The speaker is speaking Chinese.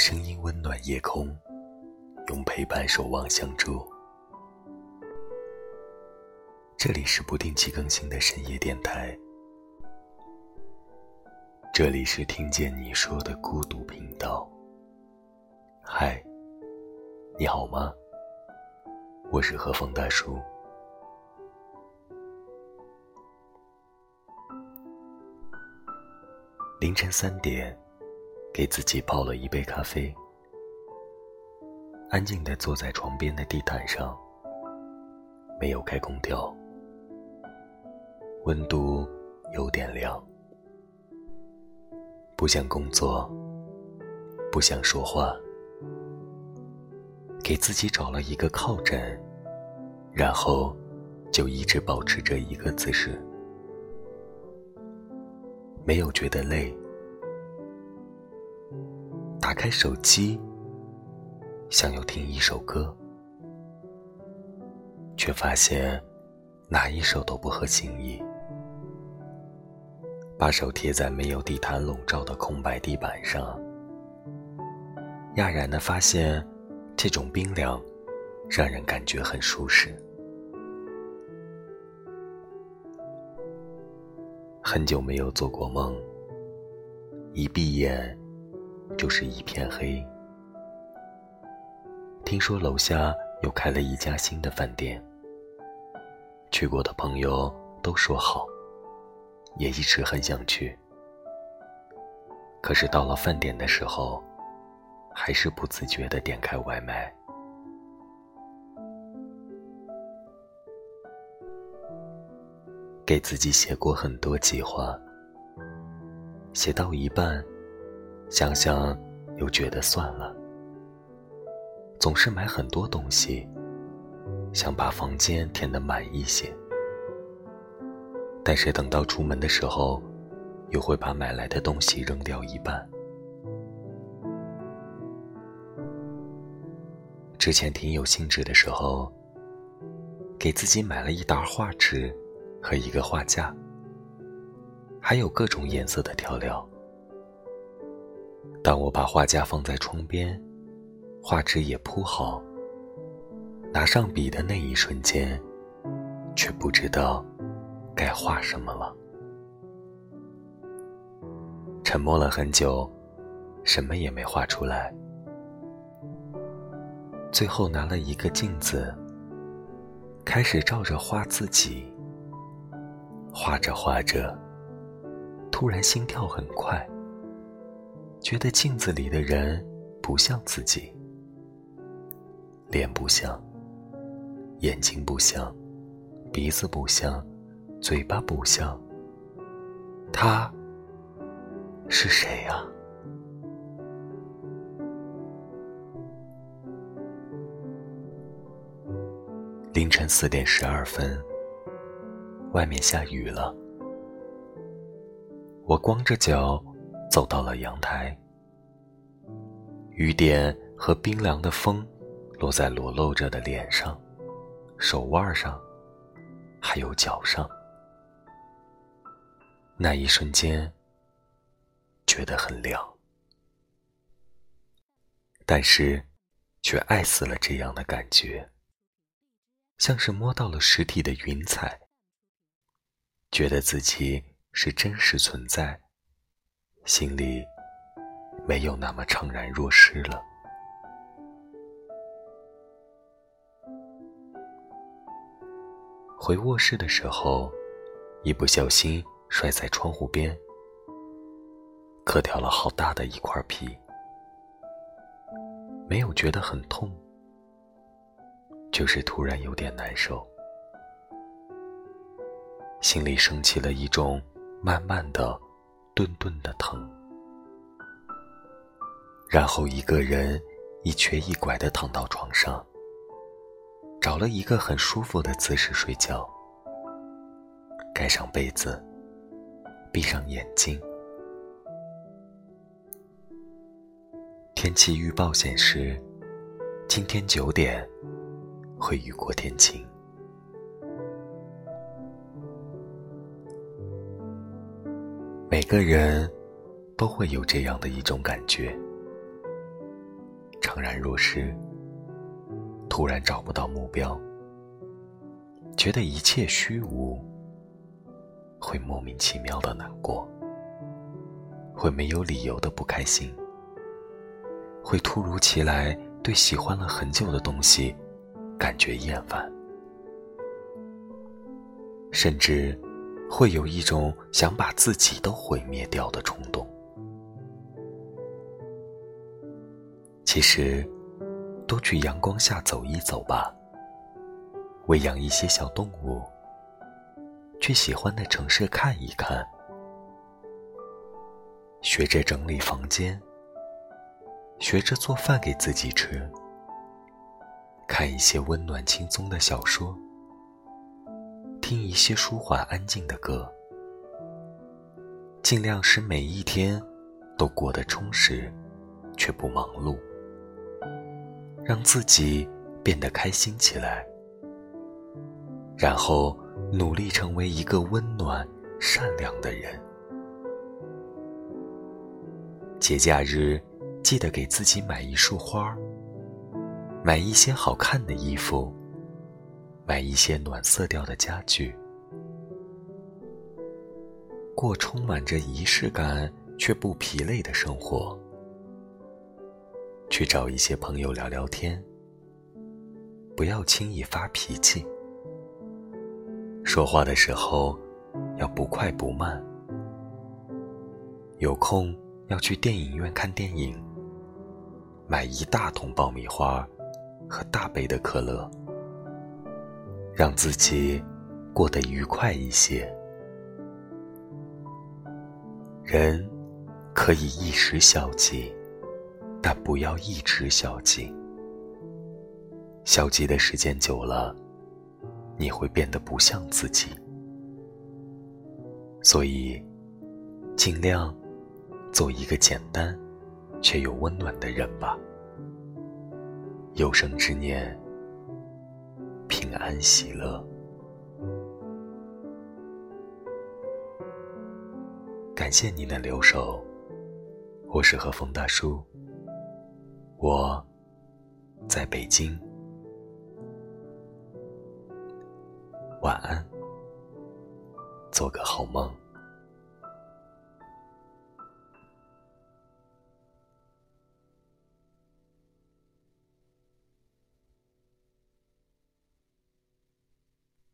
声音温暖夜空，用陪伴守望相助。这里是不定期更新的深夜电台，这里是听见你说的孤独频道。嗨，你好吗？我是何风大叔。凌晨三点。给自己泡了一杯咖啡，安静的坐在床边的地毯上，没有开空调，温度有点凉，不想工作，不想说话，给自己找了一个靠枕，然后就一直保持着一个姿势，没有觉得累。打开手机，想要听一首歌，却发现哪一首都不合心意。把手贴在没有地毯笼罩的空白地板上，讶然的发现，这种冰凉让人感觉很舒适。很久没有做过梦，一闭眼。就是一片黑。听说楼下又开了一家新的饭店，去过的朋友都说好，也一直很想去。可是到了饭点的时候，还是不自觉的点开外卖。给自己写过很多计划，写到一半。想想，又觉得算了。总是买很多东西，想把房间填得满一些。但是等到出门的时候，又会把买来的东西扔掉一半。之前挺有兴致的时候，给自己买了一沓画纸和一个画架，还有各种颜色的调料。当我把画架放在窗边，画纸也铺好，拿上笔的那一瞬间，却不知道该画什么了。沉默了很久，什么也没画出来。最后拿了一个镜子，开始照着画自己。画着画着，突然心跳很快。觉得镜子里的人不像自己，脸不像，眼睛不像，鼻子不像，嘴巴不像。他是谁呀？凌晨四点十二分，外面下雨了，我光着脚。走到了阳台，雨点和冰凉的风落在裸露着的脸上、手腕上，还有脚上。那一瞬间，觉得很凉，但是却爱死了这样的感觉，像是摸到了实体的云彩，觉得自己是真实存在。心里没有那么怅然若失了。回卧室的时候，一不小心摔在窗户边，磕掉了好大的一块皮，没有觉得很痛，就是突然有点难受，心里升起了一种慢慢的。顿顿的疼，然后一个人一瘸一拐的躺到床上，找了一个很舒服的姿势睡觉，盖上被子，闭上眼睛。天气预报显示，今天九点会雨过天晴。每个人都会有这样的一种感觉，怅然若失，突然找不到目标，觉得一切虚无，会莫名其妙的难过，会没有理由的不开心，会突如其来对喜欢了很久的东西感觉厌烦，甚至会有一种想把自己都毁灭掉的冲动。其实，多去阳光下走一走吧。喂养一些小动物，去喜欢的城市看一看，学着整理房间，学着做饭给自己吃，看一些温暖轻松的小说，听一些舒缓安静的歌，尽量使每一天都过得充实，却不忙碌。让自己变得开心起来，然后努力成为一个温暖、善良的人。节假日记得给自己买一束花，买一些好看的衣服，买一些暖色调的家具，过充满着仪式感却不疲累的生活。去找一些朋友聊聊天，不要轻易发脾气。说话的时候要不快不慢。有空要去电影院看电影，买一大桶爆米花和大杯的可乐，让自己过得愉快一些。人可以一时消极。但不要一直消极，消极的时间久了，你会变得不像自己。所以，尽量做一个简单却又温暖的人吧。有生之年，平安喜乐。感谢您的留守，我是和风大叔。我在北京，晚安，做个好梦。